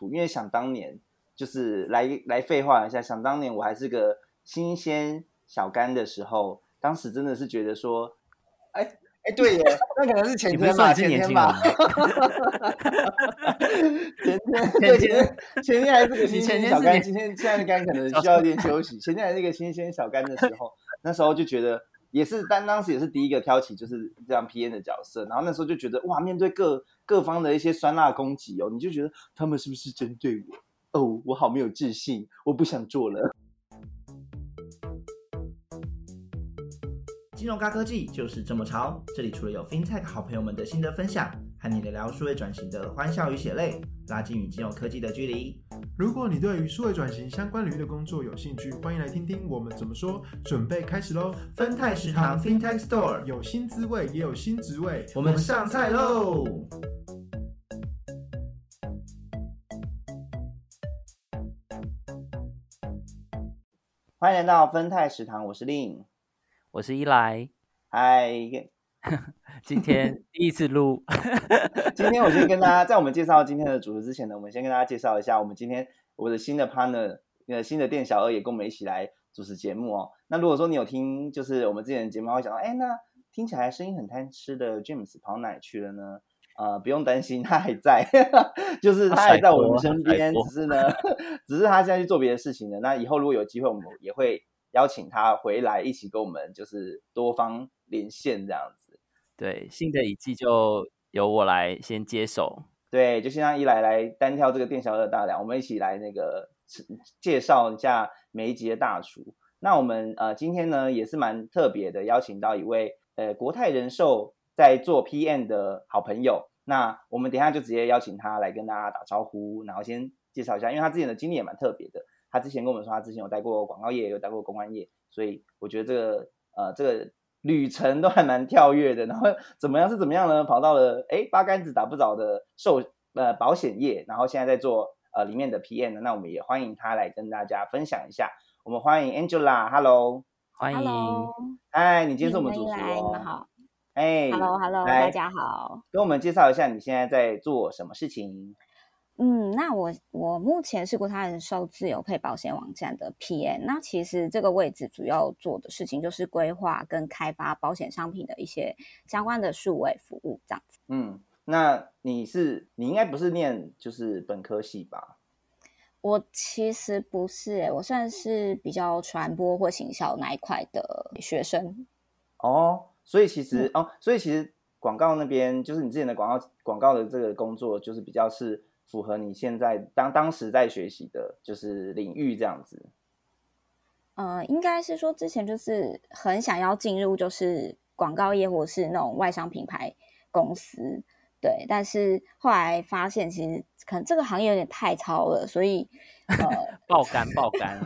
因为想当年就是来来废话一下，想当年我还是个新鲜小干的时候，当时真的是觉得说，哎哎，对耶，那可能是前天吧，前天吧，前天对前天前天还是个新鲜小干，今天现在的干可能 需要一点休息，前天还是个新鲜小干的时候，那时候就觉得。也是，但当时也是第一个挑起就是这样 P N 的角色，然后那时候就觉得哇，面对各各方的一些酸辣攻击哦，你就觉得他们是不是针对我？哦，我好没有自信，我不想做了。金融高科技就是这么潮，这里除了有 FinTech 好朋友们的心得分享，和你聊聊数位转型的欢笑与血泪，拉近与金融科技的距离。如果你对于数位转型相关领域的工作有兴趣，欢迎来听听我们怎么说。准备开始喽！分泰食堂 FinTech Store 有新滋味，也有新职位，我们上菜喽！欢迎来到分泰食堂，我是令，我是伊莱，嗨，今天 第一次录，今天我先跟大家，在我们介绍今天的主题之前呢，我们先跟大家介绍一下，我们今天我的新的 partner，呃，新的店小二也跟我们一起来主持节目哦。那如果说你有听，就是我们之前的节目，会想到，哎，那听起来声音很贪吃的 James 跑哪去了呢？呃，不用担心，他还在，就是他还在我们身边，只是呢，只是他现在去做别的事情了。那以后如果有机会，我们也会邀请他回来一起跟我们，就是多方连线这样子。对，新的一季就由我来先接手。对，就先让一来来单挑这个店小二大梁，我们一起来那个介绍一下每一集的大厨。那我们呃今天呢也是蛮特别的，邀请到一位呃国泰人寿在做 PM 的好朋友。那我们等下就直接邀请他来跟大家打招呼，然后先介绍一下，因为他之前的经历也蛮特别的。他之前跟我们说，他之前有待过广告业，有待过公关业，所以我觉得这个呃这个。旅程都还蛮跳跃的，然后怎么样是怎么样呢？跑到了哎八竿子打不着的寿呃保险业，然后现在在做呃里面的 PM 呢，那我们也欢迎他来跟大家分享一下。我们欢迎 Angela，Hello，欢迎，嗨，你今天是我们主持人，你们好，哎，Hello，Hello，大家好，跟我们介绍一下你现在在做什么事情。嗯，那我我目前是国泰人寿自由配保险网站的 PM。那其实这个位置主要做的事情就是规划跟开发保险商品的一些相关的数位服务这样子。嗯，那你是你应该不是念就是本科系吧？我其实不是，我算是比较传播或行销那一块的学生。哦，所以其实哦，所以其实广告那边就是你之前的广告广告的这个工作，就是比较是。符合你现在当当时在学习的，就是领域这样子。呃，应该是说之前就是很想要进入就是广告业或是那种外商品牌公司，对。但是后来发现其实可能这个行业有点太超了，所以呃，爆肝爆肝，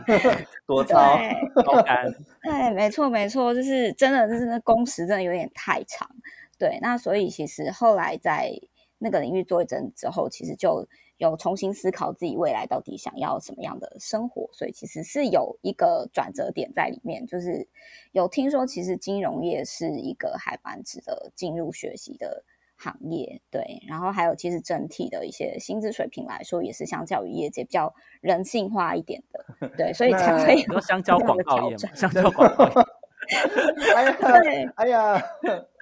多超，爆肝。对，没错没错，就是真的就是那工时真的有点太长。对，那所以其实后来在。那个领域做一阵之后，其实就有重新思考自己未来到底想要什么样的生活，所以其实是有一个转折点在里面，就是有听说其实金融业是一个还蛮值得进入学习的行业，对，然后还有其实整体的一些薪资水平来说，也是相较于业界比较人性化一点的，对，所以才会有香蕉广告业，香蕉广告。哎呀，哎呀，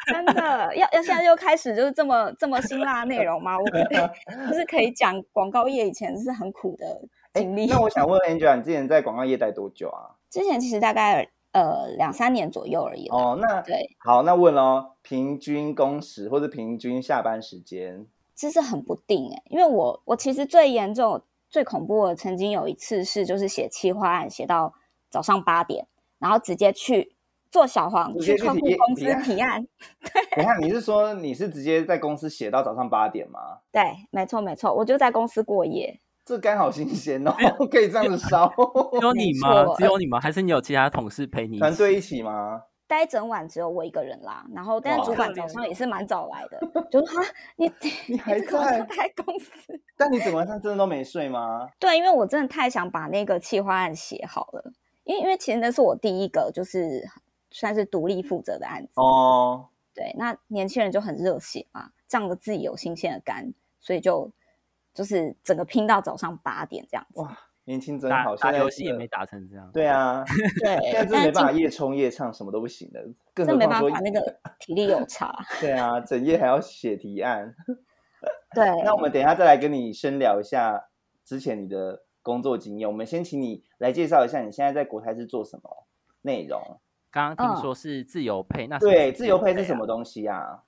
真的 要要现在又开始就是这么这么辛辣内容吗？我 就是可以讲广告业以前是很苦的经历。那我想问 Angela，你之前在广告业待多久啊？之前其实大概呃两三年左右而已。哦，那对，好，那问喽，平均工时或者平均下班时间，其实很不定哎，因为我我其实最严重、最恐怖的，曾经有一次是就是写企划案写到早上八点，然后直接去。做小黄去客户公司提案，对，你看你是说你是直接在公司写到早上八点吗？对，没错没错，我就在公司过夜。这肝好新鲜哦，可以这样子烧。只有你吗？只有你吗？还是你有其他同事陪你？团队一起吗？待整晚只有我一个人啦。然后，但是主管早上也是蛮早来的。就说你你还在开公司？但你整晚上真的都没睡吗？对，因为我真的太想把那个企划案写好了。因为因为其实那是我第一个就是。算是独立负责的案子哦，对，那年轻人就很热血嘛，仗着自己有新鲜的肝，所以就就是整个拼到早上八点这样子。哇，年轻真好，现在打游戏也没打成这样。对啊，对，现在真但是没办法夜冲夜唱，什么都不行的，更这何况说没办法，那个 体力有差。对啊，整夜还要写提案。对，那我们等一下再来跟你深聊一下之前你的工作经验。我们先请你来介绍一下你现在在国泰是做什么内容？刚刚听嗯说是自由配，那对，是自由配是啊什么东西啊？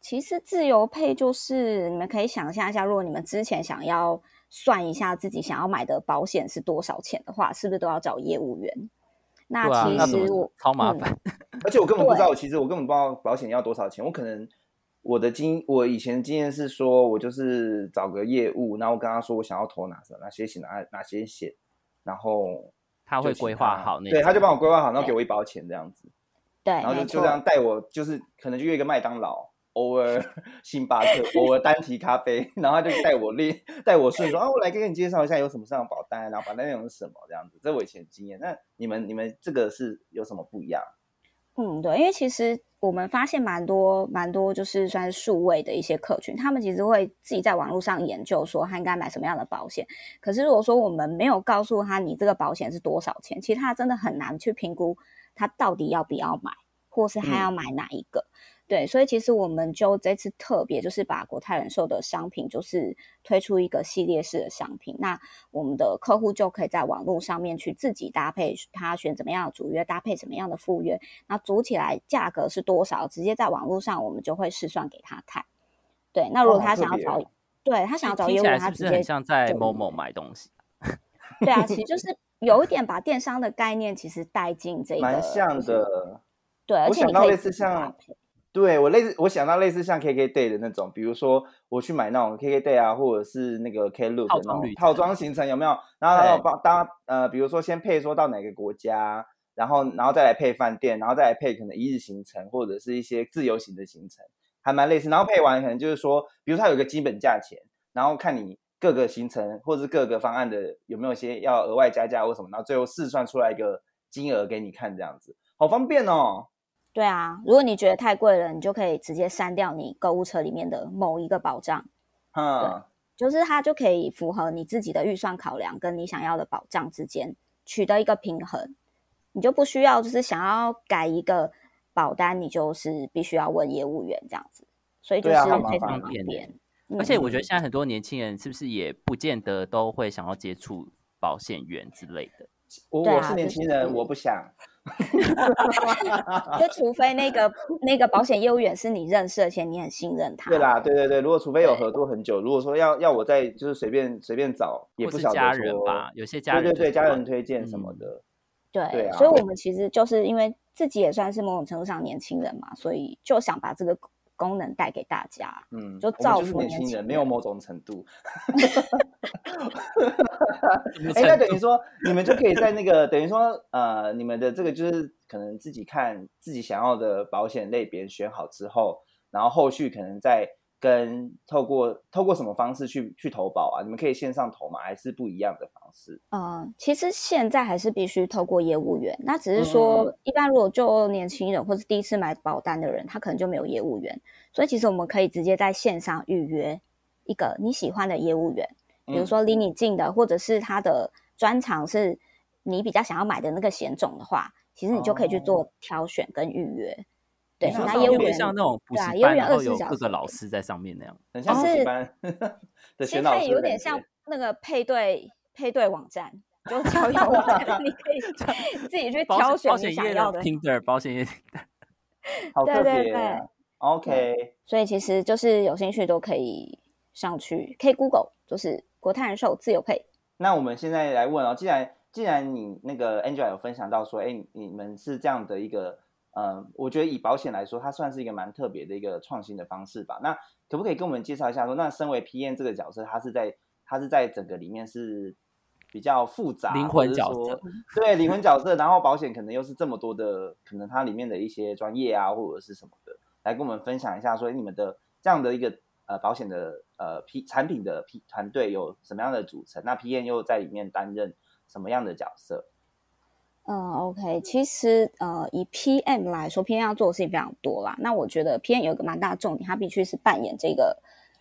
其实自由配就是你们可以想象一下，如果你们之前想要算一下自己想要买的保险是多少钱的话，是不是都要找业务员？那其实我嗯超麻烦？而且我根本不知道，其实我根本不知道保险要多少钱。我可能我的经，我以前的经验是说，我就是找个业务，然后跟他说我想要投哪什哪些险哪哪些险，然后他会规划好那对，他就帮我规划好，然后给我一包钱这样子，对，然后就就这样带我，就是可能就约一个麦当劳。偶尔星巴克，偶尔单提咖啡，然后他就带我练，带我顺说 啊，我来给你介绍一下有什么上保单，然后保单内容是什么这样子，这我以前的经验。那你们你们这个是有什么不一样？嗯，对，因为其实我们发现蛮多蛮多，就是算是数位的一些客群，他们其实会自己在网络上研究说他应该买什么样的保险。可是如果说我们没有告诉他你这个保险是多少钱，其实他真的很难去评估他到底要不要买，或是他要买哪一个。对，所以其实我们就这次特别就是把国泰人寿的商品，就是推出一个系列式的商品。那我们的客户就可以在网络上面去自己搭配，他选怎么样的主约，搭配什么样的副约，那组起来价格是多少，直接在网络上我们就会试算给他看。对，那如果他想要找，对他想要找听业务员，起来是不是他直接很像在某某买东西？对啊，其实就是有一点把电商的概念其实带进这个，蛮像的。对，而我且你可以像配对我类似，我想到类似像 KK Day 的那种，比如说我去买那种 KK Day 啊，或者是那个 Klook 的那种套装行程有没有？然后然后对帮大家呃，比如说先配说到哪个国家，然后然后再来配饭店，然后再来配可能一日行程或者是一些自由行的行程，还蛮类似。然后配完可能就是说，比如说它有一个基本价钱，然后看你各个行程或者是各个方案的有没有一些要额外加价或什么，然后最后试算出来一个金额给你看，这样子好方便哦。对啊，如果你觉得太贵了，你就可以直接删掉你购物车里面的某一个保障，哈，就是它就可以符合你自己的预算考量跟你想要的保障之间取得一个平衡，你就不需要就是想要改一个保单，你就是必须要问业务员这样子，所以就是非常方便。而且我觉得嗯现在很多年轻人是不是也不见得都会想要接触保险员之类的？我、我是年轻人，是我不想。就除非那个那个保险业务员是你认识，而且你很信任他。对啦，对对对，如果除非有合作很久，如果说要要我再就是随便随便找，也不晓得是家人吧，有些家对对对，人就是管家人推荐什么嗯。的，对，对啊所以我们其实就是因为自己也算是某种程度上年轻人嘛，所以就想把这个功能带给大家。嗯，就造福年轻人，没有某种 程度。哎，那等于说你们就可以在那个等于说呃，你们的这个就是可能自己看自己想要的保险类别选好之后，然后后续可能再跟透过透过什么方式去去投保啊？你们可以线上投吗？还是不一样的方式？嗯，其实现在还是必须透过业务员，那只是说，嗯一般如果就年轻人或是第一次买保单的人，他可能就没有业务员，所以其实我们可以直接在线上预约一个你喜欢的业务员，比如嗯说离你近的，或者是他的专长是你比较想要买的那个险种的话，其实你就可以去哦做挑选跟预约。对，你说那上面有点像那种补对啊习班，业务员24然后有各个老可以师在上面那样。很像补习班 的其实它也选老师的感有点像那个配对配对网站，就交友网站，你可以 自己去挑选你想要的。Tinder 保险业好特对对对别啊。OK，所以其实就是有兴趣都可以上去，可以 Google，就是国泰人寿自由配。那我们现在来问哦，既然既然你那个 Angela 有分享到说，哎，你们是这样的一个，呃，我觉得以保险来说，它算是一个蛮特别的一个创新的方式吧。那可不可以跟我们介绍一下说，那身为 PM 这个角色，他是在他是在整个里面是比较复杂，灵魂角色，对灵魂角色，然后保险可能又是这么多的，可能它里面的一些专业啊，或者是什么的，来跟我们分享一下说，诶你们的这样的一个呃保险的呃 P 产品的 P 团队有什么样的组成？那 PM 又在里面担任什么样的角色？嗯，OK，其实呃，以 PM 来说，PM 要做的事情非常多啦。那我觉得 PM 有一个蛮大的重点，它必须是扮演这个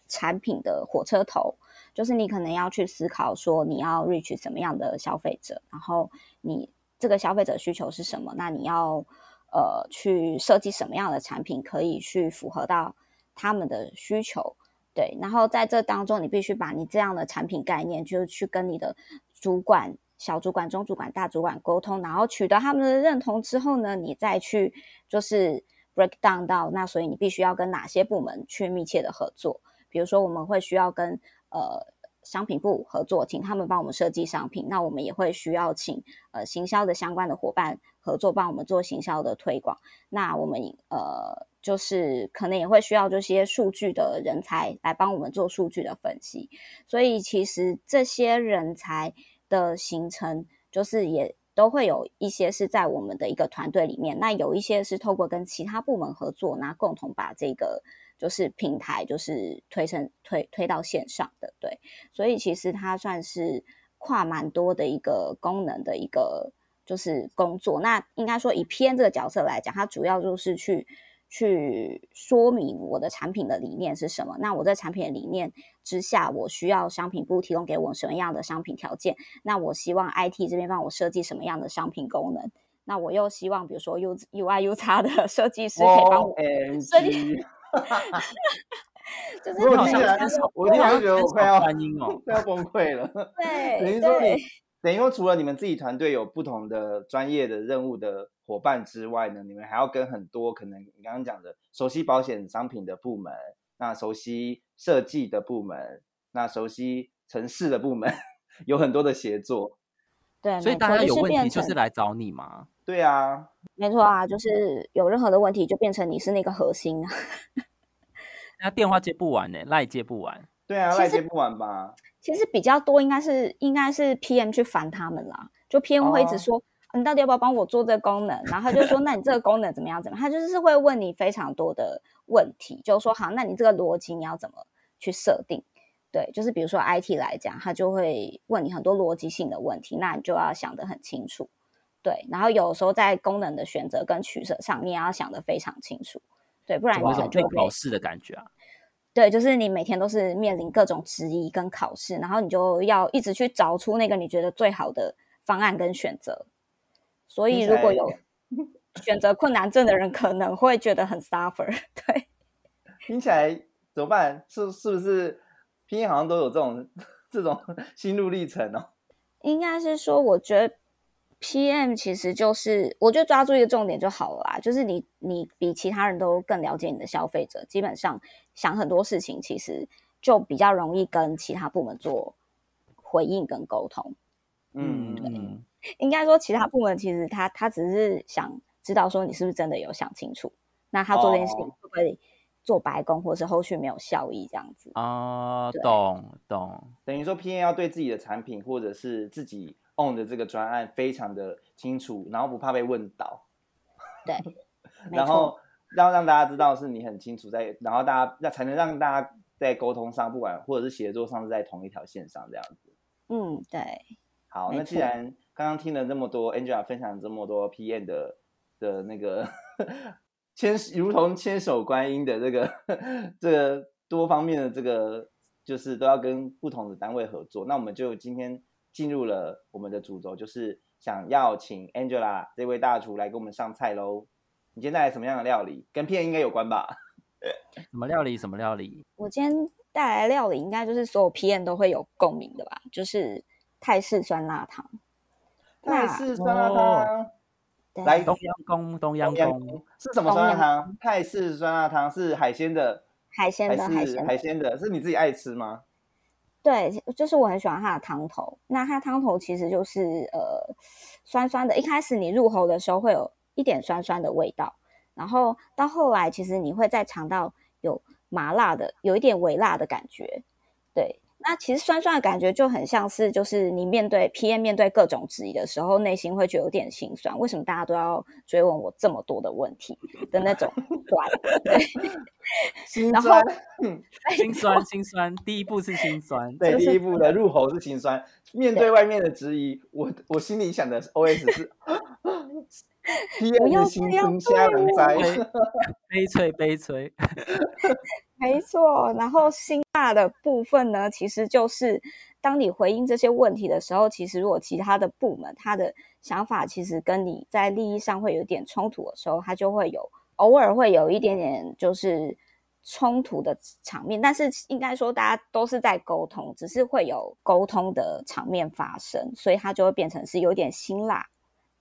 产品的火车头。就是你可能要去思考说你要 reach 什么样的消费者，然后你这个消费者需求是什么，那你要呃去设计什么样的产品可以去符合到他们的需求。对，然后在这当中，你必须把你这样的产品概念，就是去跟你的主管、小主管、中主管、大主管沟通，然后取得他们的认同之后呢，你再去就是 break down 到那，所以你必须要跟哪些部门去密切的合作。比如说，我们会需要跟呃商品部合作，请他们帮我们设计商品，那我们也会需要请呃行销的相关的伙伴合作，帮我们做行销的推广。那我们呃。就是可能也会需要这些数据的人才来帮我们做数据的分析，所以其实这些人才的形成，就是也都会有一些是在我们的一个团队里面，那有一些是透过跟其他部门合作，那共同把这个就是平台就是推成推推到线上的，对，所以其实它算是跨蛮多的一个功能的一个就是工作。那应该说以 PM 这个角色来讲，它主要就是去。去说明我的产品的理念是什么？那我在产品的理念之下，我需要商品部提供给我什么样的商品条件？那我希望 IT 这边帮我设计什么样的商品功能？那我又希望，比如说 U UI U 叉的 设计师可以帮我设计。就是我听起来，我听起来觉得我快要翻音哦，快要崩溃了。对，等于说你。等于说，除了你们自己团队有不同的专业的任务的伙伴之外呢，你们还要跟很多可能你刚刚讲的熟悉保险商品的部门，那熟悉设计的部门，那熟悉城市的部门，有很多的协作。对，所以大家有问题就是来找你嘛？对啊，没错啊，就是有任何的问题就变成你是那个核心啊。那电话接不完呢，赖接不完。对啊，赖接不完吧。其实比较多应该是应该是 PM 去烦他们啦，就 PM 会一直说你到底要不要帮我做这个功能，然后就说那你这个功能怎么样怎么样，他就是会问你非常多的问题，就是说好，那你这个逻辑你要怎么去设定？对，就是比如说 IT 来讲，他就会问你很多逻辑性的问题，那你就要想得很清楚。对，然后有时候在功能的选择跟取舍上，你也要想得非常清楚。对，不然你可能就考试的感觉啊。对，就是你每天都是面临各种质疑跟考试，然后你就要一直去找出那个你觉得最好的方案跟选择。所以如果有 选择困难症的人，可能会觉得很 suffer。对，听起来怎么办？是是不是拼音好像都有这种 这种心路历程哦？应该是说，我觉得。PM 其实就是，我就抓住一个重点就好了啦。就是你，你比其他人都更了解你的消费者，基本上想很多事情，其实就比较容易跟其他部门做回应跟沟通。嗯，对。应该说，其他部门其实他他只是想知道说你是不是真的有想清楚，那他做这件事情会不会做白工，或是后续没有效益这样子啊？懂懂。等于说 P N 要对自己的产品或者是自己。on 的这个专案非常的清楚，然后不怕被问倒，对，然后让让大家知道是你很清楚在，然后大家那才能让大家在沟通上，不管或者是协作上是在同一条线上这样子。嗯，对。好，那既然刚刚听了这么多，Angela 分享这么多 PM 的的那个牵如同千手观音的这个 这个多方面的这个，就是都要跟不同的单位合作，那我们就今天。进入了我们的主轴，就是想要请 Angela 这位大厨来给我们上菜喽。你今天带来什么样的料理？跟片应该有关吧？什么料理？什么料理？我今天带来料理，应该就是所有 P N 都会有共鸣的吧？就是泰式酸辣汤。泰式酸辣汤，来东阳宫，东阳宫是什么酸辣汤？泰式酸辣汤是海鲜的，海鲜的，海鲜海鲜的，是你自己爱吃吗？对，就是我很喜欢它的汤头。那它汤头其实就是呃酸酸的，一开始你入喉的时候会有一点酸酸的味道，然后到后来其实你会再尝到有麻辣的，有一点微辣的感觉，对。那其实酸酸的感觉就很像是，就是你面对 PM 面对各种质疑的时候，内心会觉得有点心酸。为什么大家都要追问我这么多的问题 的那种酸？对，心酸，心酸，心酸。第一步是心酸，对，第一步的入喉是心酸。面对外面的质疑，我我心里想的 OS 是酸，瞎人灾，悲催，悲催。没错。然后辛辣的部分呢，其实就是当你回应这些问题的时候，其实如果其他的部门他的想法其实跟你在利益上会有点冲突的时候，他就会有偶尔会有一点点就是冲突的场面。但是应该说大家都是在沟通，只是会有沟通的场面发生，所以它就会变成是有点辛辣。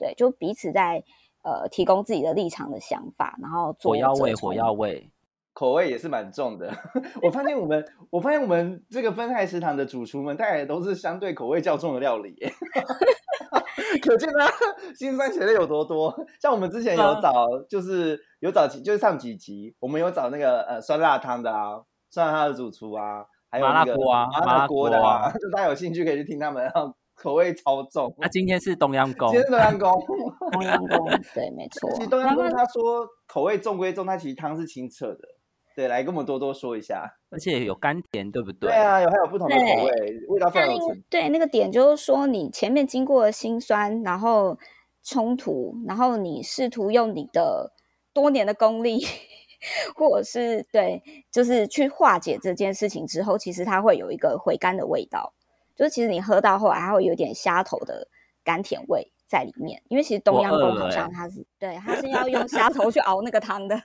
对，就彼此在呃提供自己的立场的想法，然后做火药味，火药味。口味也是蛮重的。我发现我们，我发现我们这个分菜食堂的主厨们带来的都是相对口味较重的料理，可见他 辛酸血泪有多多。像我们之前有啊找，就是有找，就是上几集，我们有找那个呃酸辣汤的啊，酸辣汤的主厨啊，还有麻辣那个锅啊麻辣锅的啊，啊就大家有兴趣可以去听他们，然后口味超重。那今天是东阳宫今，天是东阳宫，东阳宫，对，没错 其实。东阳宫他说口味重归重，他其实汤是清澈的。对，来跟我们多多说一下。而且有甘甜，对不对？对啊，有还有不同的口味，味道非常有层。对那个点就是说，你前面经过了辛酸，然后冲突，然后你试图用你的多年的功力，或者是对，就是去化解这件事情之后，其实它会有一个回甘的味道，就是其实你喝到后来，还会有点虾头的甘甜味在里面，因为其实东我阳宫好像它是对，它是要用虾头去熬那个汤的。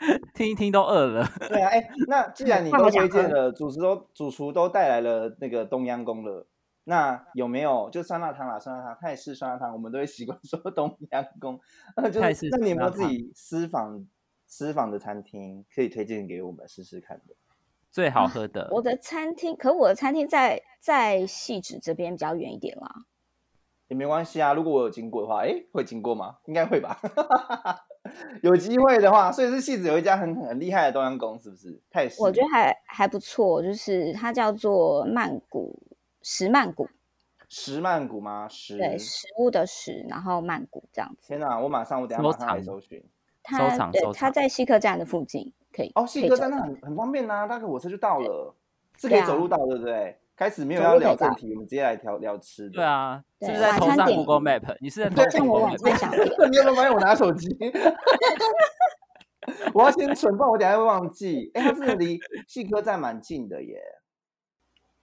听一听都饿了。对啊，哎，那既然你 都推荐了，主厨都主厨都带来了那个东阳宫了，那有没有就酸辣汤啦，酸辣汤、泰式酸辣汤，我们都会习惯说 东阳宫。那，就泰式是那你有没有自己私房私房的餐厅可以推荐给我们试试看的？最好喝的，我的餐厅，可我的餐厅在在细致这边比较远一点啦。也没关系啊，如果我有经过的话，哎，会经过吗？应该会吧。有机会的话，所以是戏子有一家很很厉害的东阳宫，是不是？泰式，我觉得还还不错，就是它叫做曼谷石曼谷，石曼谷吗？石。对，食物的食，然后曼谷这样子。天哪，我马上我等一下收马上来藏搜寻。它对藏收藏它在西客站的附近，可以哦，可细哥站那很很方便呐、搭个火车就到了，是可以走路到，对不对？开始没有要聊正题，我们直接来聊聊吃的。对，啊，是不是在头上 Google Map？你是在头对上像我 Google Map？餐想，你有没有发现我拿手机？我要先存，不然我等下会忘记。哎，它真的离细科站蛮近的耶，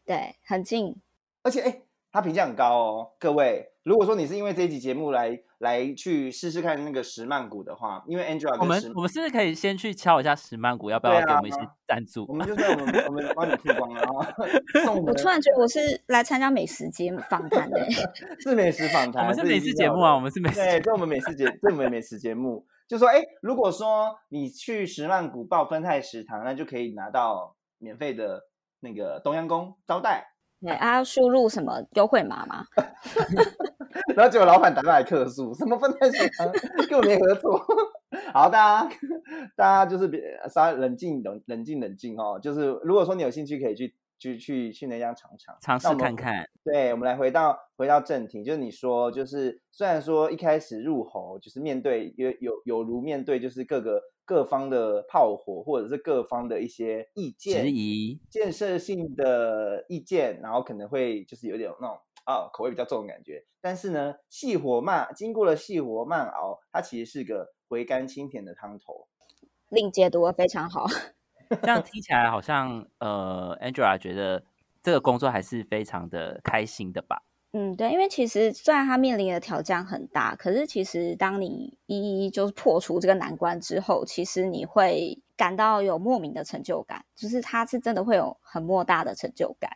对，很近。而且哎，它评价很高哦。各位，如果说你是因为这一集节目来来去试试看那个石曼谷的话，因为 Angela 我们我们是不是可以先去敲一下石曼谷，要不要对啊给我们一些赞助我？们就在我们我们帮你曝光了，然后我突然觉得我是来参加美食节目访谈的，是美食访谈，我们是美食节目啊，我们是美食对，我们美食节，这我们美食节目，就说，哎，如果说你去石曼谷报分泰食堂，那就可以拿到免费的那个东阳宫招待。对，啊，要输入什么优惠码吗？然后结果老板打电话来客诉，什么分泰食堂跟我没合作。好，大家大家就是别稍微冷静冷冷静冷静哦。就是如果说你有兴趣，可以去去去去那家尝尝，尝试看看。对，我们来回到回到正题，就是你说，就是虽然说一开始入喉，就是面对有有有如面对就是各个各方的炮火，或者是各方的一些意见、质疑，建设性的意见，然后可能会就是有点那种啊口味比较重的感觉。但是呢，细火慢经过了细火慢熬，它其实是个回甘清甜的汤头。令解读的非常好。这样听起来好像呃，Angela 觉得这个工作还是非常的开心的吧？嗯，对，因为其实虽然他面临的挑战很大，可是其实当你一一就是破除这个难关之后，其实你会感到有莫名的成就感，就是它是真的会有很莫大的成就感。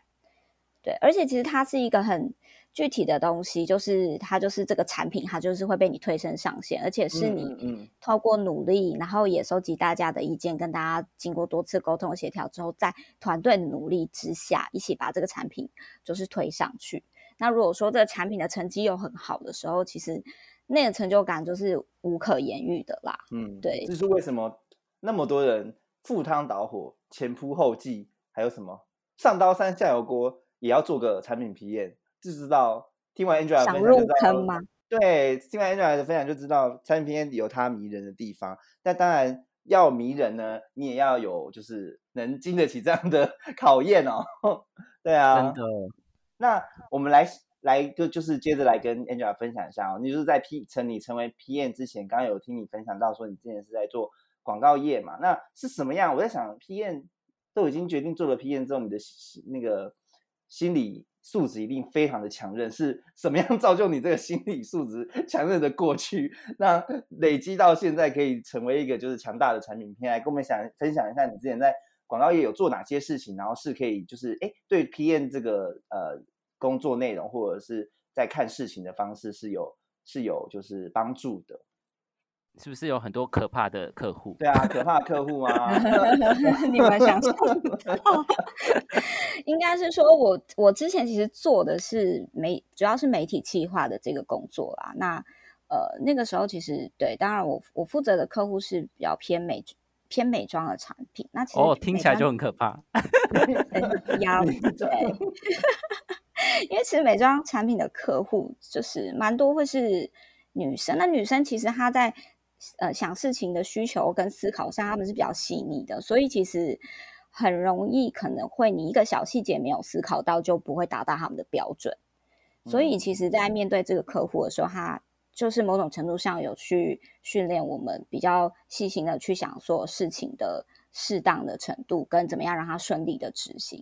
对，而且其实它是一个很具体的东西，就是它就是这个产品，它就是会被你推升上线，而且是嗯你透过努力，然后也收集大家的意见，跟大家经过多次沟通协调之后，在团队的努力之下，一起把这个产品就是推上去。那如果说这个产品的成绩又很好的时候，其实那个成就感就是无可言喻的啦。嗯，对这是为什么那么多人赴汤蹈火、前仆后继，还有什么上刀山下油锅也要做个产品皮验，就知道听完 Angela 的想入分享就知道坑吗？对，听完 Angela 的分享就知道产品皮验有它迷人的地方。但当然要迷人呢，你也要有就是能经得起这样的 考验哦。对啊，真的，那我们来来就就是接着来跟 Angela 分享一下哦，你就是在 P 成你成为 PM 之前，刚刚有听你分享到说你之前是在做广告业嘛？那是什么样？我在想 PM 都已经决定做了 PM 之后，你的那个心理素质一定非常的强韧。是什么样造就你这个心理素质强韧的过去，那累积到现在可以成为一个就是强大的产品片？来跟我们想分享一下，你之前在广告业有做哪些事情，然后是可以就是哎对 PM 这个呃工作内容或者是在看事情的方式是有是有就是帮助的。是不是有很多可怕的客户？对啊，可怕的客户啊！你们想象不到，应该是说我我之前其实做的是媒，主要是媒体企划的这个工作啦。那呃那个时候其实对，当然我我负责的客户是比较偏美偏美妆的产品。那其实哦听起来就很可怕。压力对，因为其实美妆产品的客户就是蛮多会是女生，那女生其实她在。呃，想事情的需求跟思考上，他们是比较细腻的，所以其实很容易可能会你一个小细节没有思考到，就不会达到他们的标准。所以其实，在面对这个客户的时候，他就是某种程度上有去训练我们比较细心的去想说事情的适当的程度，跟怎么样让它顺利的执行。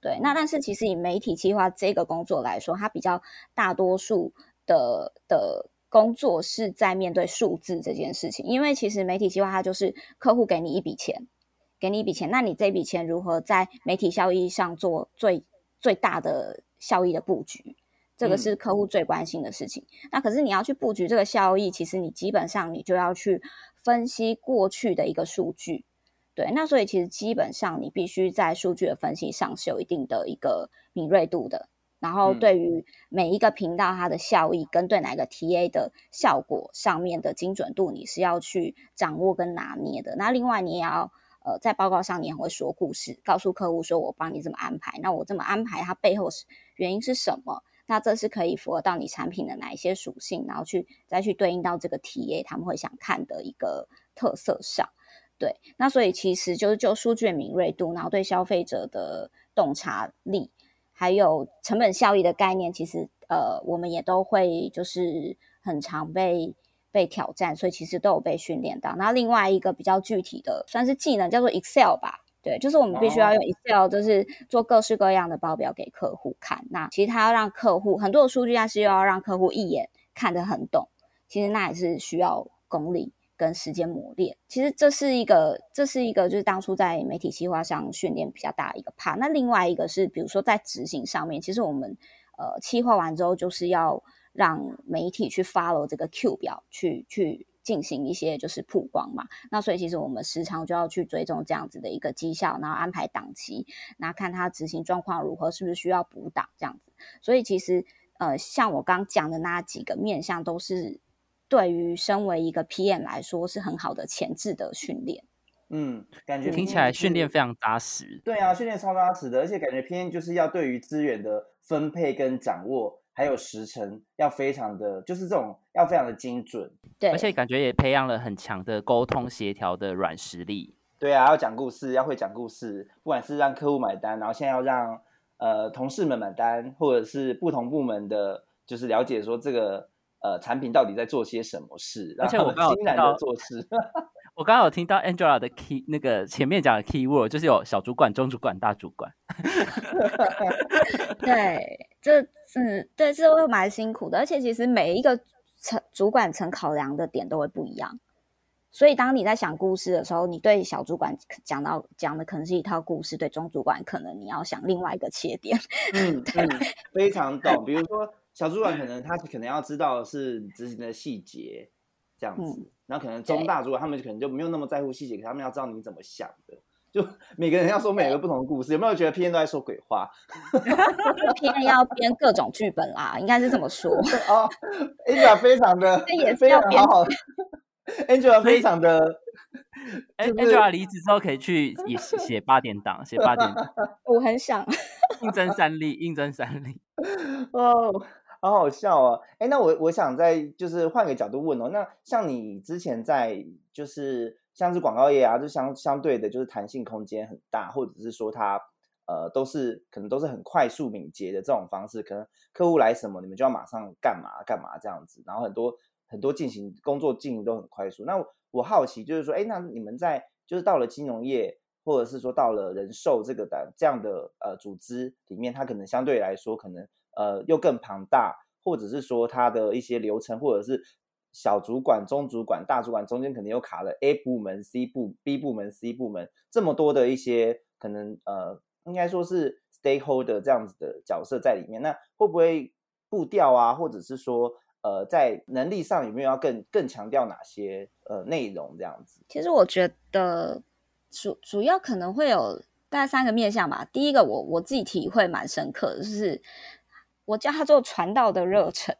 对，那但是其实以媒体计划这个工作来说，它比较大多数的的。工作是在面对数字这件事情，因为其实媒体计划它就是客户给你一笔钱，给你一笔钱，那你这笔钱如何在媒体效益上做最最大的效益的布局，这个是客户最关心的事情。那可是你要去布局这个效益，其实你基本上你就要去分析过去的一个数据，对，那所以其实基本上你必须在数据的分析上是有一定的一个敏锐度的。然后对于每一个频道它的效益跟对哪个 TA 的效果上面的精准度，你是要去掌握跟拿捏的。那另外你也要呃在报告上你也会说故事，告诉客户说我帮你这么安排，那我这么安排它背后是原因是什么？那这是可以符合到你产品的哪一些属性，然后去再去对应到这个 TA 他们会想看的一个特色上。对，那所以其实就是就数据的敏锐度，然后对消费者的洞察力。还有成本效益的概念，其实呃，我们也都会就是很常被被挑战，所以其实都有被训练到。那另外一个比较具体的算是技能，叫做 Excel 吧，对，就是我们必须要用 Excel，就是做各式各样的报表给客户看。那其实他要让客户很多的数据，但是又要让客户一眼看得很懂，其实那也是需要功力。跟时间磨练，其实这是一个，这是一个，就是当初在媒体计划上训练比较大的一个 part。那另外一个是，比如说在执行上面，其实我们呃计划完之后，就是要让媒体去 follow 这个 Q 表，去去进行一些就是曝光嘛。那所以其实我们时常就要去追踪这样子的一个绩效，然后安排档期，那看他执行状况如何，是不是需要补档这样子。所以其实呃，像我刚讲的那几个面向都是。对于身为一个 PM 来说，是很好的前置的训练。嗯，感觉听起来训练非常扎实。对啊，训练超扎实的，而且感觉 PM 就是要对于资源的分配跟掌握，还有时辰要非常的，就是这种要非常的精准。对，而且感觉也培养了很强的沟通协调的软实力。对啊，要讲故事，要会讲故事，不管是让客户买单，然后现在要让呃同事们买单，或者是不同部门的，就是了解说这个。呃，产品到底在做些什么事？而且我刚欣然的做事。我刚刚有听到 Angela 的 key 那个前面讲的 key word，就是有小主管、中主管、大主管。对，这嗯对，这会蛮辛苦的。而且其实每一个层主管层考量的点都会不一样。所以当你在想故事的时候，你对小主管讲到讲的可能是一套故事，对中主管可能你要想另外一个切点。嗯嗯，非常懂。比如说。小主管可能他可能要知道是执行的细节，这样子，然后可能中大主管他们可能就没有那么在乎细节，可他们要知道你怎么想的，就每个人要说每个不同的故事，有没有觉得 P N 都在说鬼话？P N 要编各种剧本啦，应该是这么说。哦，Angela 非常的，也是要编好。Angela 非常的，Angela 离职之后可以去也写八点档，写八点档。我很想应征三例，应征三例。哦。好好笑哦！哎，那我我想再就是换个角度问哦，那像你之前在就是像是广告业啊，就相相对的，就是弹性空间很大，或者是说它呃都是可能都是很快速敏捷的这种方式，可能客户来什么，你们就要马上干嘛干嘛这样子，然后很多很多进行工作进行都很快速。那我好奇就是说，哎，那你们在就是到了金融业或者是说到了人寿这个的这样的呃组织里面，它可能相对来说可能呃又更庞大，或者是说它的一些流程，或者是小主管、中主管、大主管中间可能又卡了 A 部门、C 部、B 部门、C 部门这么多的一些可能呃，应该说是 stakeholder 这样子的角色在里面，那会不会步调啊，或者是说呃在能力上有没有要更更强调哪些呃内容这样子？其实我觉得主主要可能会有大概三个面向吧。第一个，我我自己体会蛮深刻的，就是我叫它做传道的热忱。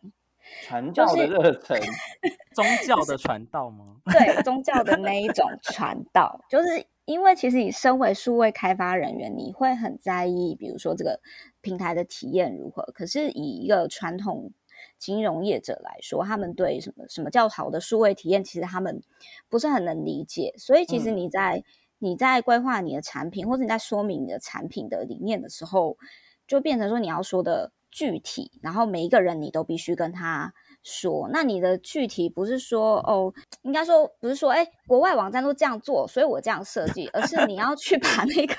传道的热忱，宗教的传道吗？对，宗教的那一种传道，就是因为其实你身为数位开发人员，你会很在意，比如说这个平台的体验如何。可是以一个传统金融业者来说，他们对什么什么叫好的数位体验，其实他们不是很能理解。所以其实你在你在规划你的产品，或者你在说明你的产品的理念的时候，就变成说你要说的。具体，然后每一个人你都必须跟他说。那你的具体不是说哦，应该说不是说，哎，国外网站都这样做，所以我这样设计，而是你要去把那个，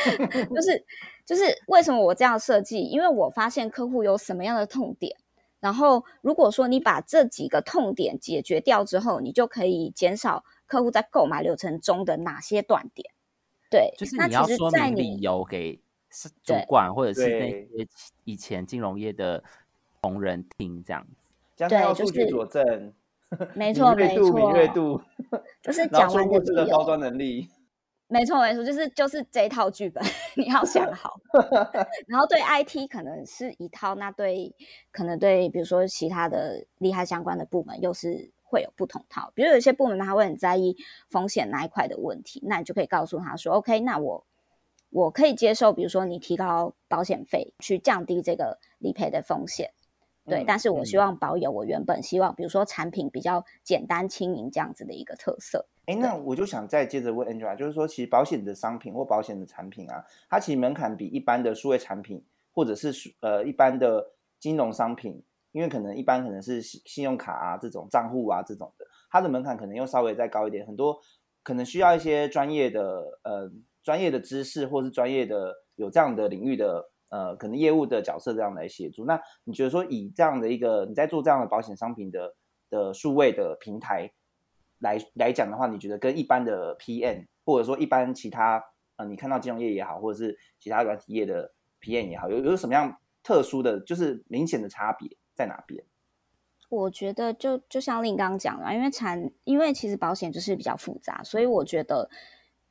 就是就是为什么我这样设计？因为我发现客户有什么样的痛点，然后如果说你把这几个痛点解决掉之后，你就可以减少客户在购买流程中的哪些断点。对，就是你要说明理由给。是主管或者是那些以前金融业的同仁听这样子，对，就是佐证，没错没错，敏锐度，就是讲完这个包装能力，没错没错，就是就是这一套剧本 你要想好，然后对 IT 可能是一套，那对可能对比如说其他的利害相关的部门又是会有不同套，比如有些部门他会很在意风险那一块的问题，那你就可以告诉他说，OK，那我。我可以接受，比如说你提高保险费去降低这个理赔的风险，对。但是我希望保有我原本希望，比如说产品比较简单轻盈这样子的一个特色。哎，那我就想再接着问 Angela，就是说，其实保险的商品或保险的产品啊，它其实门槛比一般的数位产品或者是呃一般的金融商品，因为可能一般可能是信信用卡啊这种账户啊这种的，它的门槛可能又稍微再高一点，很多可能需要一些专业的呃。专业的知识，或是专业的有这样的领域的呃，可能业务的角色这样来协助。那你觉得说，以这样的一个你在做这样的保险商品的的数位的平台来来讲的话，你觉得跟一般的 PM 或者说一般其他呃，你看到金融业也好，或者是其他软体业的 PM 也好，有有什么样特殊的就是明显的差别在哪边？我觉得就就像令刚讲了，因为产因为其实保险就是比较复杂，所以我觉得。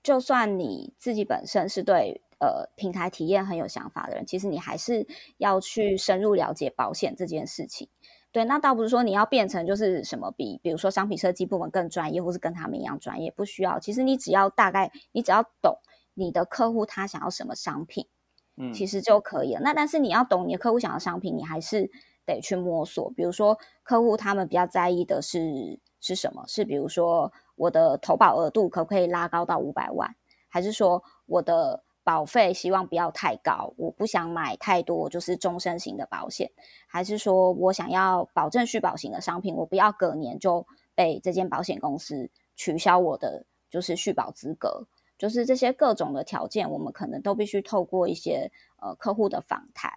就算你自己本身是对呃平台体验很有想法的人，其实你还是要去深入了解保险这件事情。对，那倒不是说你要变成就是什么比比如说商品设计部门更专业，或是跟他们一样专业，不需要。其实你只要大概，你只要懂你的客户他想要什么商品，嗯，其实就可以了。那但是你要懂你的客户想要商品，你还是得去摸索。比如说客户他们比较在意的是是什么？是比如说。我的投保额度可不可以拉高到五百万？还是说我的保费希望不要太高？我不想买太多就是终身型的保险，还是说我想要保证续保型的商品？我不要隔年就被这间保险公司取消我的就是续保资格？就是这些各种的条件，我们可能都必须透过一些呃客户的访谈，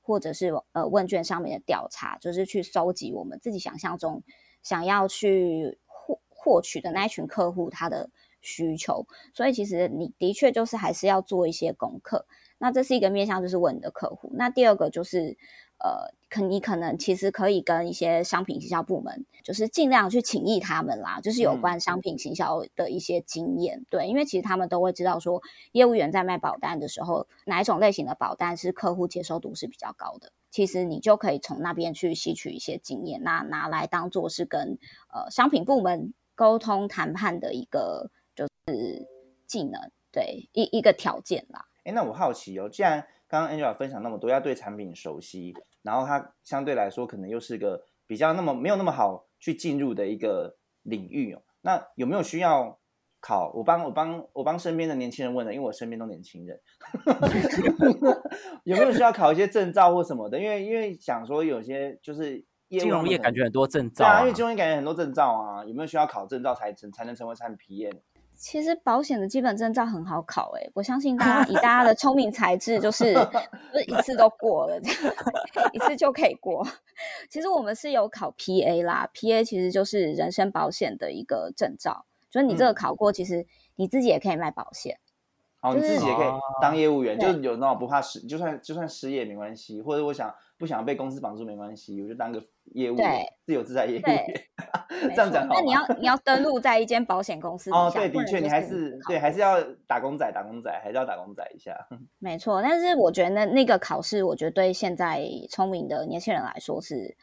或者是呃问卷上面的调查，就是去收集我们自己想象中想要去。获取的那一群客户他的需求，所以其实你的确就是还是要做一些功课。那这是一个面向，就是问你的客户。那第二个就是，呃，可你可能其实可以跟一些商品行销部门，就是尽量去请益他们啦，就是有关商品行销的一些经验。对，因为其实他们都会知道说，业务员在卖保单的时候，哪一种类型的保单是客户接受度是比较高的。其实你就可以从那边去吸取一些经验，那拿来当做是跟呃商品部门。沟通谈判的一个就是技能，对一一个条件啦。哎，那我好奇哦，既然刚刚 Angela 分享那么多，要对产品熟悉，然后它相对来说可能又是个比较那么没有那么好去进入的一个领域哦。那有没有需要考？我帮我帮我帮身边的年轻人问了，因为我身边都年轻人，有没有需要考一些证照或什么的？因为因为想说有些就是。金融业感觉很多证照，对啊，因为金融业感觉很多证照啊，有没有需要考证照才成才能成为产品 PM？其实保险的基本证照很好考诶，我相信大家 以大家的聪明才智，就是 就是一次都过了，这 样一次就可以过。其实我们是有考 PA 啦，PA 其实就是人身保险的一个证照，就是你这个考过，其实你自己也可以卖保险。哦，你自己也可以当业务员，就是有那种不怕失，就算就算失业没关系，或者我想不想被公司绑住没关系，我就当个业务员对，自由自在业务员。这样讲好那你要你要登录在一间保险公司哦，对，的确，你还是对，还是要打工仔，打工仔还是要打工仔一下。没错，但是我觉得那那个考试，我觉得对现在聪明的年轻人来说是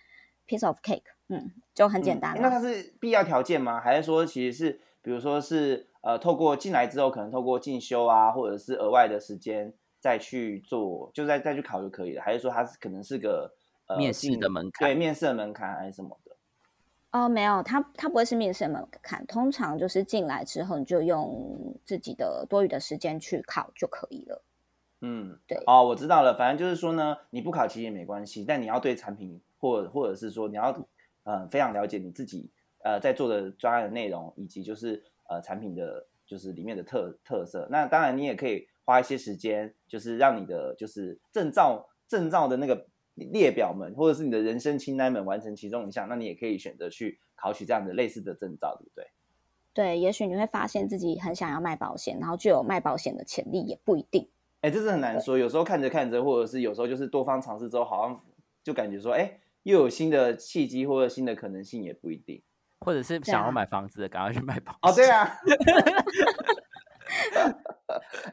piece of cake，嗯，就很简单嗯那它。是必要条件吗？还是说其实是，比如说是呃，透过进来之后，可能透过进修啊，或者是额外的时间再去做，就再再去考就可以了？还是说它是可能是个呃面试的门槛对，面试的门槛还是什么的？哦，没有，他他不会是面试的门槛，通常就是进来之后你就用自己的多余的时间去考就可以了。嗯，对哦，我知道了。反正就是说呢，你不考其实也没关系，但你要对产品或或者是说你要呃非常了解你自己呃在做的专案的内容，以及就是呃产品的就是里面的特特色。那当然你也可以花一些时间，就是让你的就是证照证照的那个列表们，或者是你的人生清单们完成其中一项，那你也可以选择去考取这样的类似的证照，对不对？对，也许你会发现自己很想要卖保险，然后具有卖保险的潜力，也不一定。哎，这是很难说。有时候看着看着，或者是有时候就是多方尝试之后，好像就感觉说，哎，又有新的契机或者新的可能性，也不一定。或者是想要买房子的，赶快去买房哦，对啊。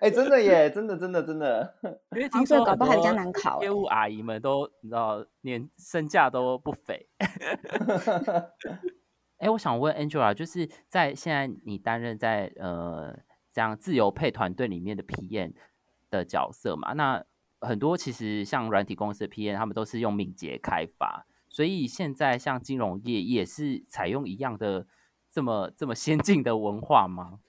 哎，真的耶，真的，真的，真的。因为 听说很搞不好还比较多难考欸业务阿姨们都你知道，连身价都不菲。哎，我想问 Angela，就是在现在你担任在呃这样自由配团队里面的 PM 的角色嘛？那很多其实像软体公司的 PM，他们都是用敏捷开发，所以现在像金融业也是采用一样的这么这么先进的文化吗？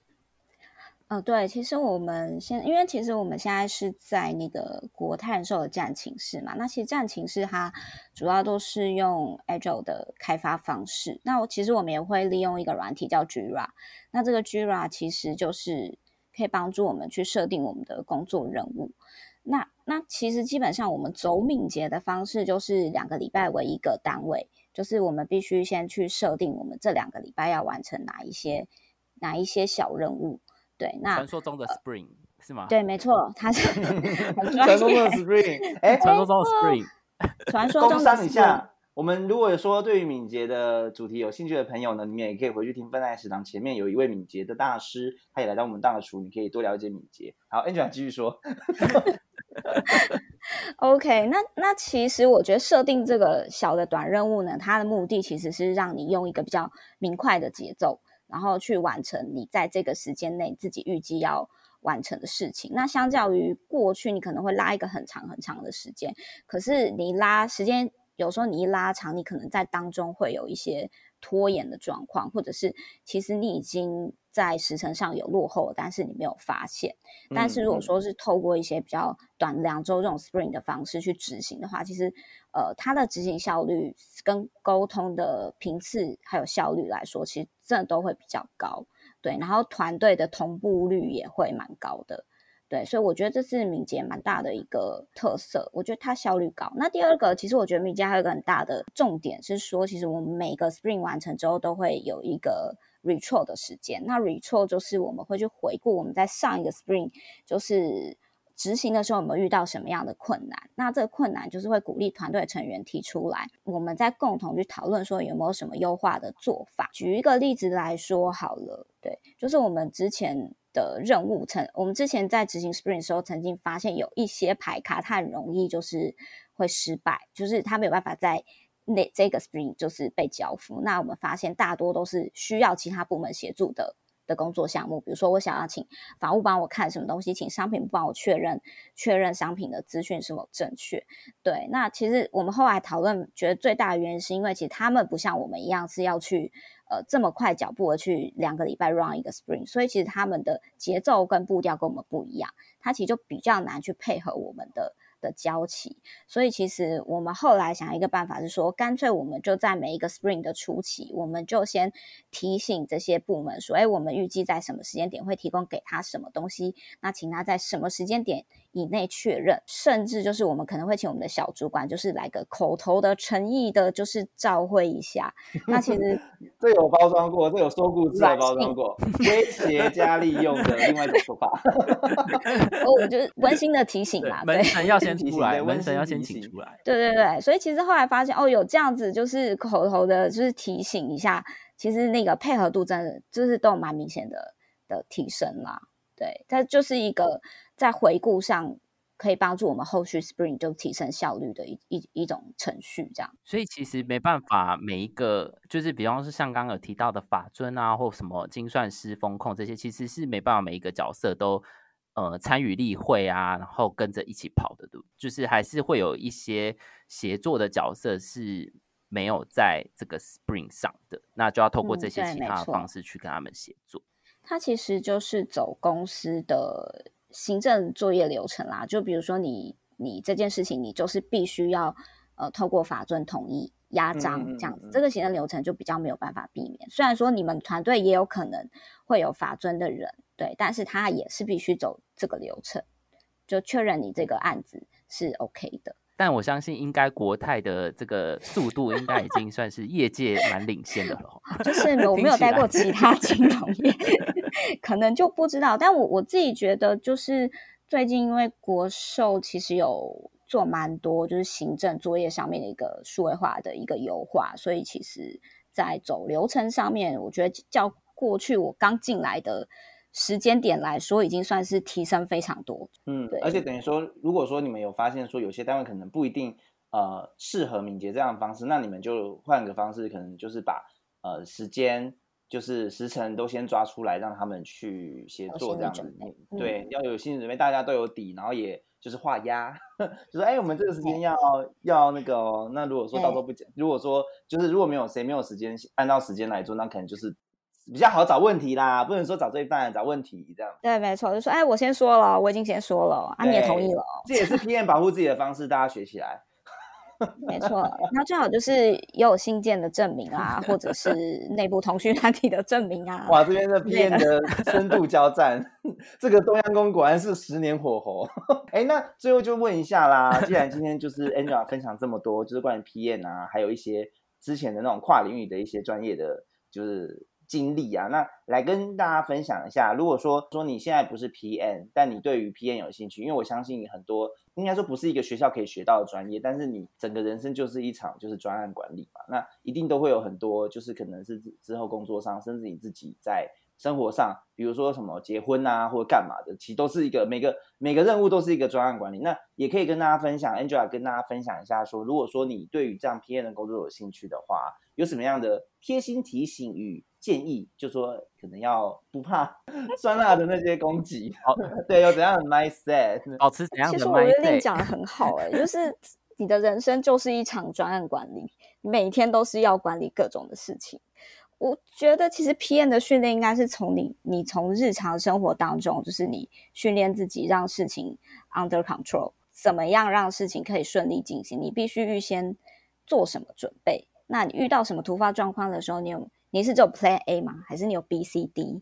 呃，对，其实我们现，因为其实我们现在是在那个国泰人寿的战情室嘛，那其实战情室它主要都是用 Agile 的开发方式。那我其实我们也会利用一个软体叫 Jira，那这个 Jira 其实就是可以帮助我们去设定我们的工作任务。那那其实基本上我们走敏捷的方式就是两个礼拜为一个单位，就是我们必须先去设定我们这两个礼拜要完成哪一些哪一些小任务。对，那传说中的 Spring 是吗？对，没错，它是传说中的。Spring，哎，传说中的 Spring。传说中的工商一 Spring 下。我们如果说对于敏捷的主题有兴趣的朋友呢，你们也可以回去听分爱食堂前面有一位敏捷的大师，他也来到我们大厨，你可以多了解敏捷。好，Angela 继续说。OK，那那其实我觉得设定这个小的短任务呢，它的目的其实是让你用一个比较明快的节奏，然后去完成你在这个时间内自己预计要完成的事情。那相较于过去，你可能会拉一个很长很长的时间，可是你拉时间，有时候你一拉长，你可能在当中会有一些拖延的状况，或者是其实你已经在时程上有落后，但是你没有发现。但是如果嗯说是透过一些比较短两周这种 Spring 的方式去执行的话，其实呃，它的执行效率跟沟通的频次还有效率来说，其实真的都会比较高。对，然后团队的同步率也会蛮高的。对，所以我觉得这是敏捷蛮大的一个特色，我觉得它效率高。那第二个，其实我觉得敏捷还有一个很大的重点是说，其实我们每个 sprint 完成之后都会有一个 retro 的时间。那 retro 就是我们会去回顾我们在上一个 sprint 就是执行的时候有没有遇到什么样的困难。那这个困难就是会鼓励团队成员提出来，我们再共同去讨论说有没有什么优化的做法。举一个例子来说好了，对，就是我们之前。的任务曾，我们之前在执行 Sprint 的时候，曾经发现有一些牌卡，它很容易就是会失败，就是它没有办法在那这个 Sprint 就是被交付。那我们发现大多都是需要其他部门协助的的工作项目，比如说我想要请法务帮我看什么东西，请商品帮我确认确认商品的资讯是否正确。对，那其实我们后来讨论，觉得最大的原因是因为其实他们不像我们一样是要去。呃，这么快脚步的去两个礼拜 run 一个 spring，所以其实他们的节奏跟步调跟我们不一样，它其实就比较难去配合我们的的交期，所以其实我们后来想一个办法是说，干脆我们就在每一个 Spring 的初期，我们就先提醒这些部门说，哎，我们预计在什么时间点会提供给他什么东西，那请他在什么时间点以内确认，甚至就是我们可能会请我们的小主管，就是来个口头的诚意的，就是照会一下。那其实 这有包装过，这有说故事的包装过，威胁加利用的另外一种说法。我就是温馨的提醒啦，门神要先 提醒出来，对温馨门神要先醒请出来。对对对，所以其实后来发现哦，有这样子就是口头的，就是提醒一下，其实那个配合度真的就是都有蛮明显的的提升啦。对，它就是一个在回顾上可以帮助我们后续 Spring 就提升效率的一一一种程序，这样。所以其实没办法，每一个就是比方说像刚刚有提到的法尊啊，或什么精算师、风控这些，其实是没办法每一个角色都呃参与例会啊，然后跟着一起跑的，对就是还是会有一些协作的角色是没有在这个 Spring 上的，那就要透过嗯这些其他的方式去跟他们协作。它其实就是走公司的行政作业流程啦。就比如说你你这件事情，你就是必须要呃透过法尊同意压嗯章嗯这样子，嗯这个行政流程就比较没有办法避免。虽然说你们团队也有可能会有法尊的人，对，但是他也是必须走这个流程，就确认你这个案子是 OK 的。但我相信，应该国泰的这个速度应该已经算是业界蛮领先的了哦。就是我没有待过其他金融业，可能就不知道。但我我自己觉得，就是最近因为国寿其实有做蛮多，就是行政作业上面的一个数位化的一个优化，所以其实在走流程上面，我觉得较过去我刚进来的时间点来说，已经算是提升非常多。对，嗯而且等于说，如果说你们有发现说有些单位可能不一定呃适合敏捷这样的方式，那你们就换个方式，可能就是把呃时间就是时辰都先抓出来，让他们去协作这样子。嗯对嗯，要有心理准备，大家都有底，然后也就是画押，就说哎，我们这个时间要要那个哦、那如果说到时候不讲，如果说就是如果没有谁没有时间按照时间来做，那可能就是比较好找问题啦，不能说找罪犯，找问题这样。对，没错，就说哎，我先说了，我已经先说了，啊，你也同意了哦。这也是 PM 保护自己的方式，大家学起来。没错，那最好就是也有信件的证明啊，或者是内部通讯软体的证明啊。哇，这边的对 PM 的深度交战，这个东阳宫果然是十年火候。哎，那最后就问一下啦，既然今天就是 Angela 分享这么多，就是关于 P N 啊，还有一些之前的那种跨领域的一些专业的就是经历啊，那来跟大家分享一下。如果说说你现在不是 PM，但你对于 PM 有兴趣，因为我相信很多应该说不是一个学校可以学到的专业，但是你整个人生就是一场就是专案管理嘛，那一定都会有很多就是可能是之之后工作上，甚至你自己在生活上，比如说什么结婚啊或者干嘛的，其实都是一个每个每个任务都是一个专案管理。那也可以跟大家分享，Angela 跟大家分享一下说，如果说你对于这样 PM 的工作有兴趣的话，有什么样的贴心提醒与建议？就说可能要不怕酸辣的那些攻击，好，对，有怎样的 mindset？保持怎样的其实我觉得令 mindset？讲的很好哎、就是你的人生就是一场专案管理，你每天都是要管理各种的事情。我觉得其实 PM 的训练应该是从你你从日常生活当中，就是你训练自己让事情 under control，怎么样让事情可以顺利进行，你必须预先做什么准备。那你遇到什么突发状况的时候，你有你是只有 Plan A 吗？还是你有 B、C、D？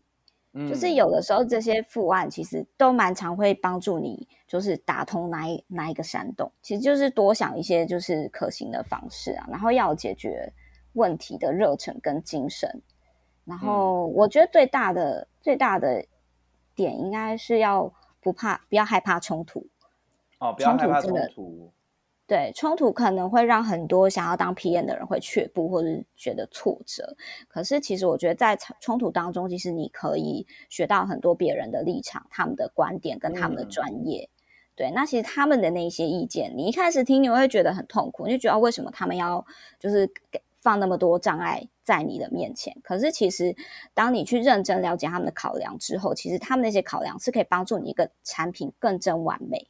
就是嗯有的时候这些副案其实都蛮常会帮助你，就是打通哪一哪一个山洞。其实就是多想一些就是可行的方式啊，然后要有解决问题的热忱跟精神。然后我觉得最大的最大的点应该是要不怕，不要害怕冲突。哦，不要害怕冲突。对，冲突可能会让很多想要当 PM 的人会却步，或者是觉得挫折。可是其实我觉得在冲冲突当中，其实你可以学到很多别人的立场、他们的观点跟他们的嗯专业。对，那其实他们的那些意见，你一开始听你会觉得很痛苦，你就觉得、哦为什么他们要就是给放那么多障碍在你的面前？可是其实当你去认真了解他们的考量之后，其实他们那些考量是可以帮助你一个产品更真完美。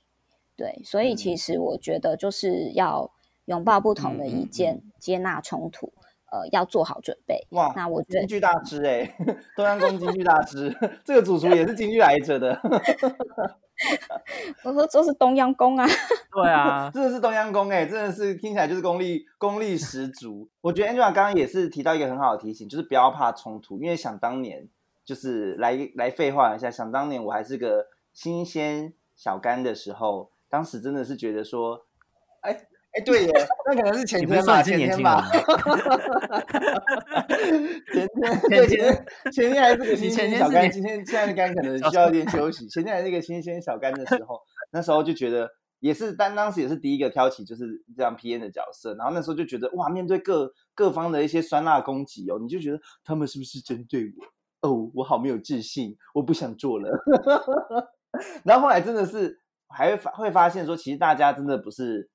对，所以其嗯实我觉得就是要拥抱不同的嗯嗯意见，接纳冲突，呃，要做好准备。哇，那我觉得京剧大师哎、东阳宫京剧大师，这个主厨也是京剧来着的。我说这是东阳宫啊，对啊，真的是东阳宫哎，真的是听起来就是功力功力十足。我觉得 Angela 刚刚也是提到一个很好的提醒，就是不要怕冲突，因为想当年就是来来废话一下，想当年我还是个新鲜小干的时候，当时真的是觉得说，哎。哎，对耶，那可能是前天吧，前天吧。前天，对前天，前天还是个新鲜小干，今天现在的肝可能需要一点休息。前天还是一个新鲜小干的时候，那时候就觉得也是，但当时也是第一个挑起就是这样 P N 的角色，然后那时候就觉得哇，面对各各方的一些酸辣攻击哦，你就觉得他们是不是针对我？哦，我好没有自信，我不想做了。然后后来真的是还会发会发现说，其实大家真的不是。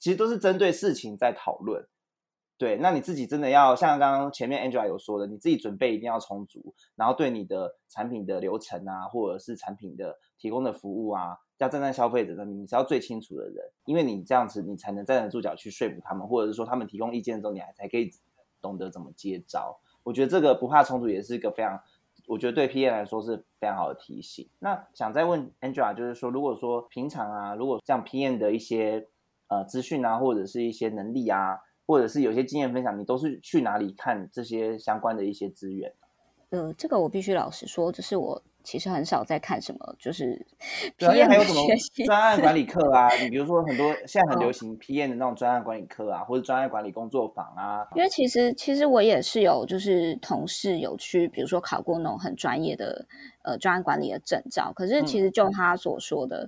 其实都是针对事情在讨论，对。那你自己真的要像刚刚前面 Angela 有说的，你自己准备一定要充足，然后对你的产品的流程啊，或者是产品的提供的服务啊，要站在消费者那边，你是要最清楚的人，因为你这样子，你才能站得住脚去说服他们，或者是说他们提供意见的时候，你还才可以懂得怎么接招。我觉得这个不怕冲突也是一个非常，我觉得对 PM 来说是非常好的提醒。那想再问 Angela，就是说，如果说平常啊，如果像 PM 的一些呃，资讯啊，或者是一些能力啊，或者是有些经验分享，你都是去哪里看这些相关的一些资源？呃，这个我必须老实说，就是我其实很少在看什么，就是 PM 还有什么专案管理课啊？你比如说很多现在很流行 PM 的那种专案管理课啊，或者专案管理工作坊啊。因为其实其实我也是有，就是同事有去，比如说考过那种很专业的呃专案管理的证照，可是其实就他所说的。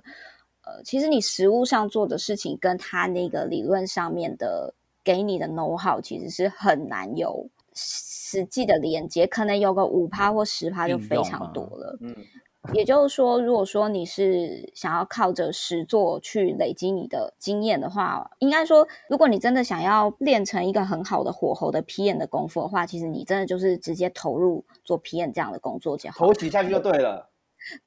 呃，其实你实物上做的事情，跟他那个理论上面的给你的 know how，其实是很难有实际的连接，可能有个五趴或十趴就非常多了。嗯，也就是说，如果说你是想要靠着实做去累积你的经验的话，应该说，如果你真的想要练成一个很好的火候的 PM 的功夫的话，其实你真的就是直接投入做 PM 这样的工作就好，投几下去就对了。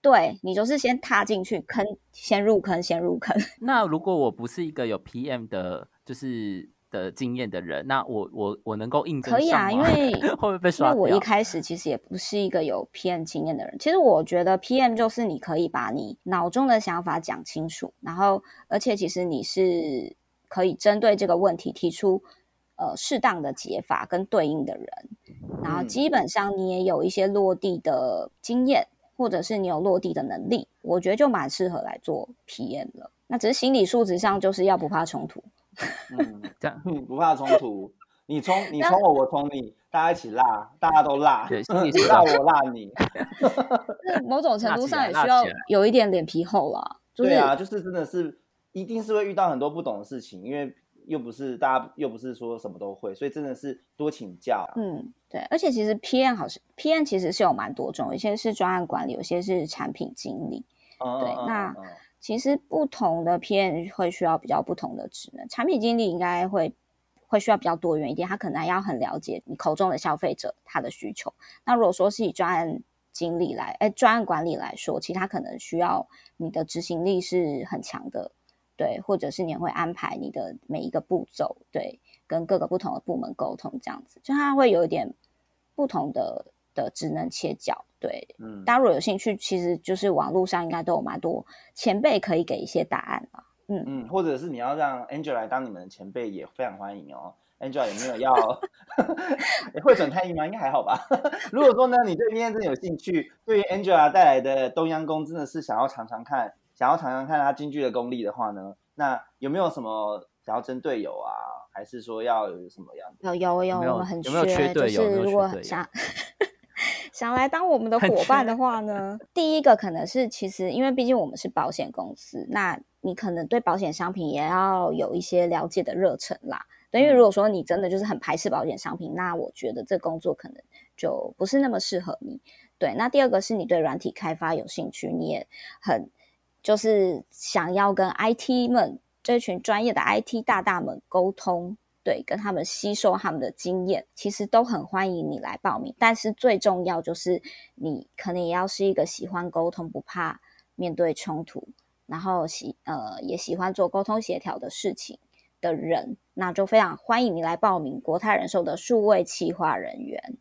对你就是先踏进去坑，先入坑，先入坑。那如果我不是一个有 PM 的，就是的经验的人，那我我我能够应征可以啊，因为 会不会被刷因为我一开始其实也不是一个有 PM 经验的人。其实我觉得 PM 就是你可以把你脑中的想法讲清楚，然后而且其实你是可以针对这个问题提出呃适当的解法跟对应的人，然后基本上你也有一些落地的经验。或者是你有落地的能力，我觉得就蛮适合来做 PM 了。那只是心理素质上，就是要不怕冲突。嗯，这样不怕冲突，你冲你冲我，我冲你，大家一起辣，大家都辣，你 辣我辣你。那某种程度上也需要有一点脸皮厚啦。对啊，就是真的是一定是会遇到很多不懂的事情，因为。又不是大家，又不是说什么都会，所以真的是多请教。嗯，对，而且其实 PM 好像 PM 其实是有蛮多种，有些是专案管理，有些是产品经理。对，那其实不同的 PM 会需要比较不同的职能。产品经理应该会会需要比较多元一点，他可能要很了解你口中的消费者他的需求。那如果说是以专案经理来，哎，专案管理来说，其实他可能需要你的执行力是很强的。对，或者是你会安排你的每一个步骤，对，跟各个不同的部门沟通，这样子，就它会有一点不同的的职能切角，对，嗯，大家如果有兴趣，其实就是网络上应该都有蛮多前辈可以给一些答案吧，嗯嗯，或者是你要让 Angela 来当你们的前辈，也非常欢迎哦。Angela 有没有要 会转太医吗？应该还好吧。如果说呢，你对今天真的有兴趣，对于 Angela 带来的东阳宫真的是想要尝尝看。想要尝尝看他京剧的功力的话呢，那有没有什么想要争队友啊？还是说要有什么样的？有有有，我们很缺，就是如果想想来当我们的伙伴的话呢，第一个可能是其实因为毕竟我们是保险公司，那你可能对保险商品也要有一些了解的热忱啦。因为如果说你真的就是很排斥保险商品，那我觉得这工作可能就不是那么适合你。对，那第二个是你对软体开发有兴趣，你也很。就是想要跟 IT 们这群专业的 IT 大大们沟通，对，跟他们吸收他们的经验，其实都很欢迎你来报名。但是最重要就是你可能也要是一个喜欢沟通、不怕面对冲突，然后喜呃也喜欢做沟通协调的事情的人，那就非常欢迎你来报名国泰人寿的数位企划人员。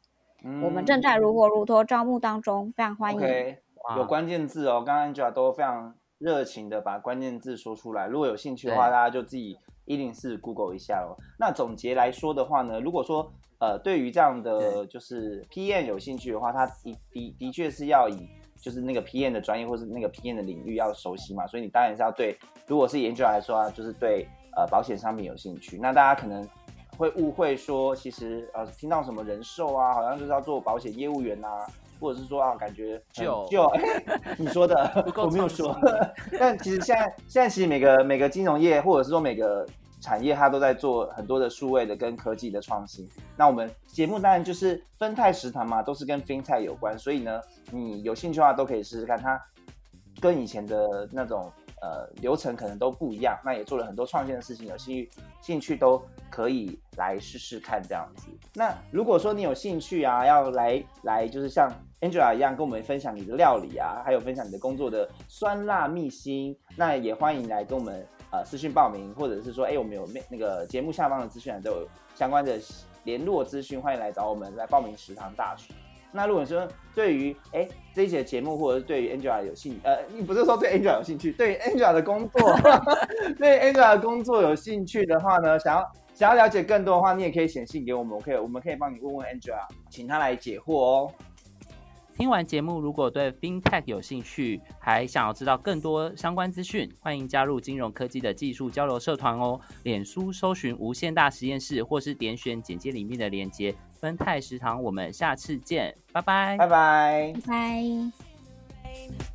我们正在如火如荼招募当中，非常欢迎。有关键字哦，刚刚 Angela 都非常。热情的把关键字说出来。如果有兴趣的话，大家就自己一零四 Google 一下喽。那总结来说的话呢，如果说呃对于这样的就是 PM 有兴趣的话，他的的的确是要以就是那个 PM 的专业或是那个 PM 的领域要熟悉嘛，所以你当然是要对，如果是研究来说啊，就是对呃保险商品有兴趣。那大家可能会误会说，其实呃听到什么人寿啊，好像就是要做保险业务员呐。或者是说啊，感觉就就你说的，我没有说。但其实现在现在其实每个每个金融业，或者是说每个产业，它都在做很多的数位的跟科技的创新。那我们节目当然就是分泰食堂嘛，都是跟 FinTech 有关，所以呢，你有兴趣的话都可以试试看。它跟以前的那种。呃，流程可能都不一样，那也做了很多创新的事情，有兴趣兴趣都可以来试试看这样子。那如果说你有兴趣啊，要来来就是像 Angela 一样跟我们分享你的料理啊，还有分享你的工作的酸辣秘辛，那也欢迎来跟我们呃私讯报名，或者是说，哎，我们有那那个节目下方的资讯栏都有相关的联络资讯，欢迎来找我们来报名食堂大厨。那如果说对于哎这一节节目，或者是对于 Angela 有兴呃，你不是说对 Angela 有兴趣，对 Angela 的工作，对 Angela 的工作有兴趣的话呢，想要想要了解更多的话，你也可以写信给我们，我可以我们可以帮你问问 Angela，请他来解惑哦。听完节目，如果对 FinTech 有兴趣，还想要知道更多相关资讯，欢迎加入金融科技的技术交流社团哦。脸书搜寻无限大实验室，或是点选简介里面的链接。分泰食堂，我们下次见，拜拜，拜拜，拜。